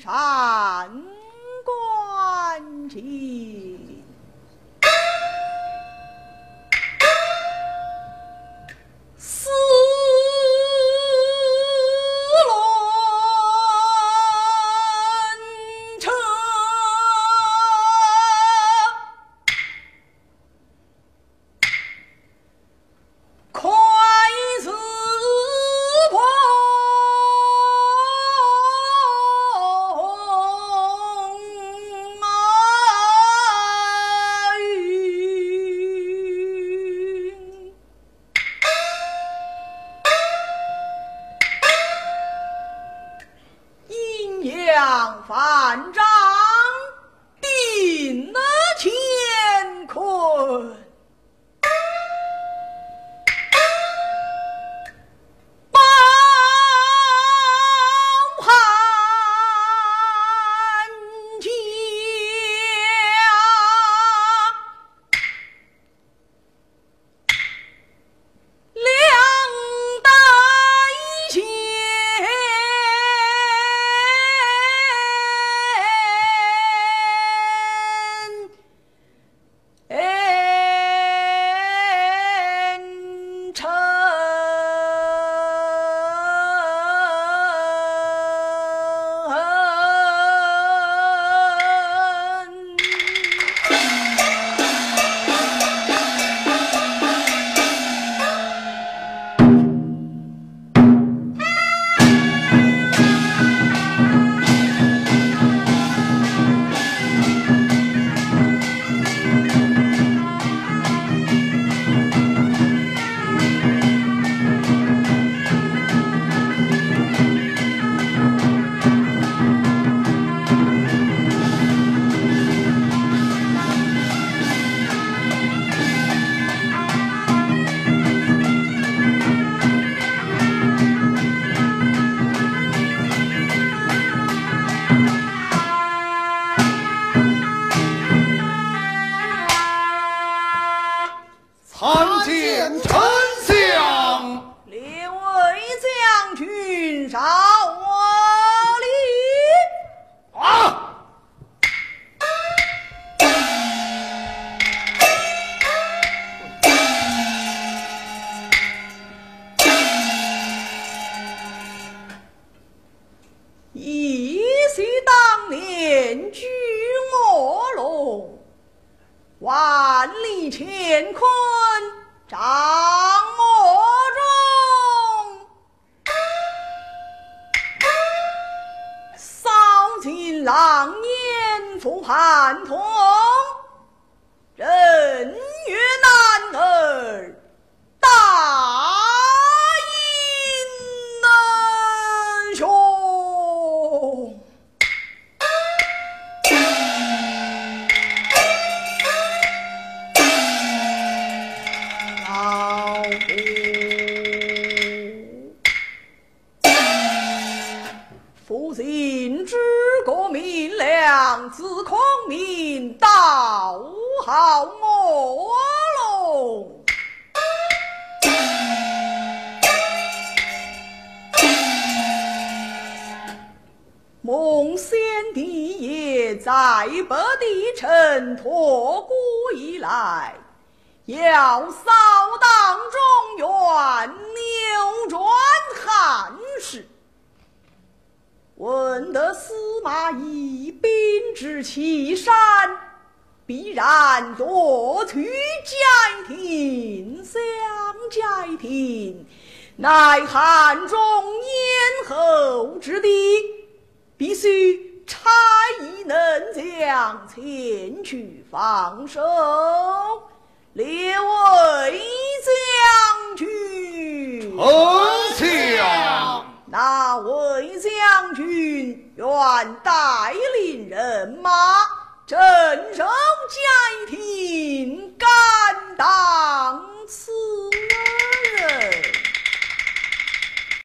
山阴阳反掌，见丞相。列位将军少我礼。啊！忆昔当年居卧龙，万里乾坤掌我中。骚尽狼烟复盘通，人越男儿夫，夫心之国明亮，自孔明道好我龙。孟先帝也在北地城托孤以来，要扫荡中原，司马懿兵至岐山，必然夺取斋亭。想斋亭，乃汉中咽喉之地。必须差役能将前去防守。列位带领人马镇守街亭，敢当。